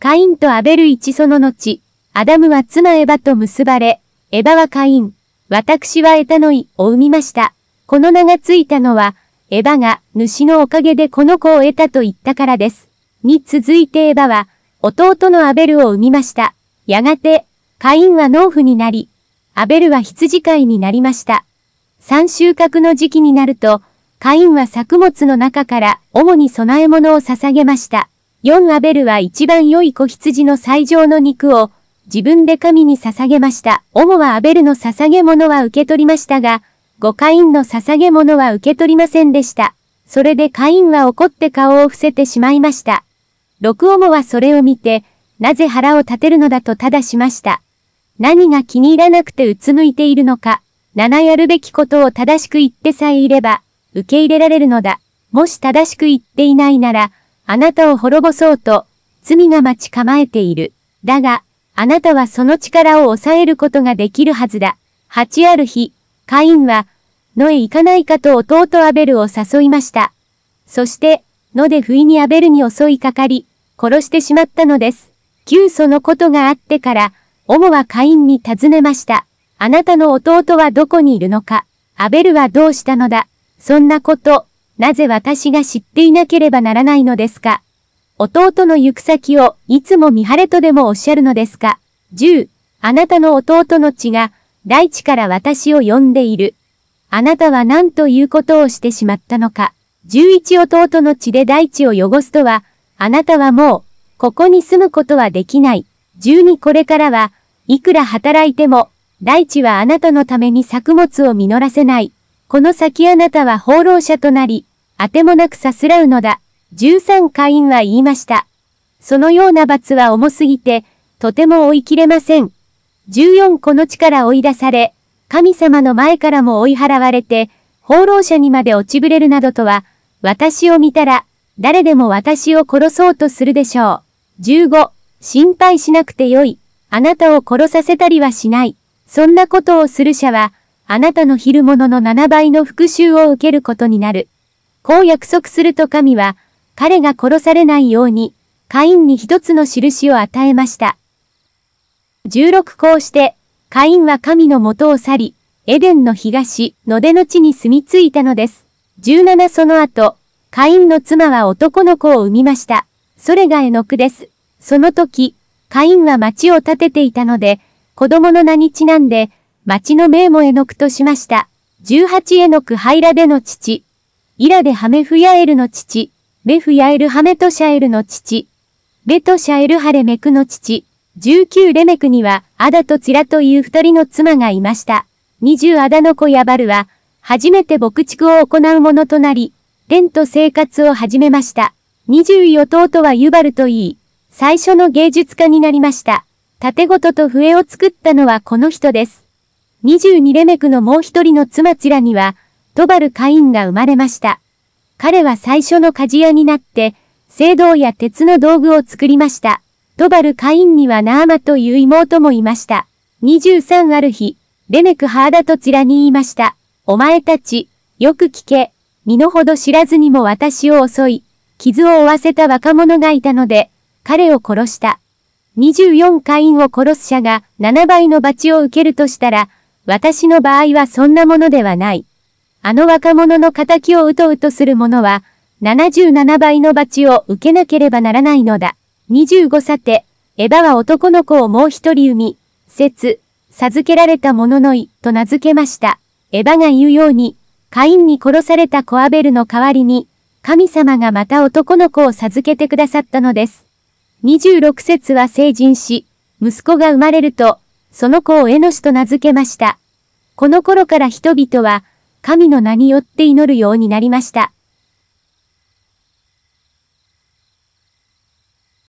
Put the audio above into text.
カインとアベル一その後、アダムは妻エバと結ばれ、エバはカイン、私はエタノイを産みました。この名がついたのは、エバが主のおかげでこの子を得たと言ったからです。に続いてエバは、弟のアベルを産みました。やがて、カインは農夫になり、アベルは羊飼いになりました。三収穫の時期になると、カインは作物の中から主に供え物を捧げました。4アベルは一番良い子羊の最上の肉を自分で神に捧げました。主はアベルの捧げ物は受け取りましたが、5カインの捧げ物は受け取りませんでした。それでカインは怒って顔を伏せてしまいました。6オモはそれを見て、なぜ腹を立てるのだとただしました。何が気に入らなくてうつむいているのか、7やるべきことを正しく言ってさえいれば、受け入れられるのだ。もし正しく言っていないなら、あなたを滅ぼそうと、罪が待ち構えている。だが、あなたはその力を抑えることができるはずだ。8ある日、カインは、野へ行かないかと弟アベルを誘いました。そして、野で不意にアベルに襲いかかり、殺してしまったのです。9そのことがあってから、オモはカインに尋ねました。あなたの弟はどこにいるのかアベルはどうしたのだそんなこと、なぜ私が知っていなければならないのですか？弟の行く先をいつも見晴れとでもおっしゃるのですか ?10、あなたの弟の血が大地から私を呼んでいる。あなたは何ということをしてしまったのか？11弟の血で大地を汚すとは、あなたはもう、ここに住むことはできない。12これからは、いくら働いても、大地はあなたのために作物を実らせない。この先あなたは放浪者となり、あてもなくさすらうのだ。13会員は言いました。そのような罰は重すぎて、とても追い切れません。14この地から追い出され、神様の前からも追い払われて、放浪者にまで落ちぶれるなどとは、私を見たら、誰でも私を殺そうとするでしょう。15、心配しなくてよい。あなたを殺させたりはしない。そんなことをする者は、あなたの昼物の7倍の復讐を受けることになる。こう約束すると神は、彼が殺されないように、カインに一つの印を与えました。16こうして、カインは神の元を去り、エデンの東、野出の地に住み着いたのです。17その後、カインの妻は男の子を産みました。それがエノクです。その時、カインは町を建てていたので、子供の名にちなんで、町の名もエノクとしました。18エノクハイラでの父。イラでハメフヤエルの父。ベフヤエルハメトシャエルの父。ベトシャエルハレメクの父。19レメクには、アダとツラという二人の妻がいました。20アダの子ヤバルは、初めて牧畜を行う者となり、レンと生活を始めました。20弟はユバルと言い、最初の芸術家になりました。縦ごとと笛を作ったのはこの人です。22レメクのもう一人の妻チラには、トバルカインが生まれました。彼は最初の鍛冶屋になって、青銅や鉄の道具を作りました。トバルカインにはナーマという妹もいました。23ある日、レメクハーダとチラに言いました。お前たち、よく聞け。身の程知らずにも私を襲い、傷を負わせた若者がいたので、彼を殺した。24会員を殺す者が7倍の罰を受けるとしたら、私の場合はそんなものではない。あの若者の仇をうとうとする者は、77倍の罰を受けなければならないのだ。25さて、エヴァは男の子をもう一人産み、説、授けられた者のい、と名付けました。エヴァが言うように、カインに殺されたコアベルの代わりに、神様がまた男の子を授けてくださったのです。26節は成人し、息子が生まれると、その子をエノシと名付けました。この頃から人々は、神の名によって祈るようになりました。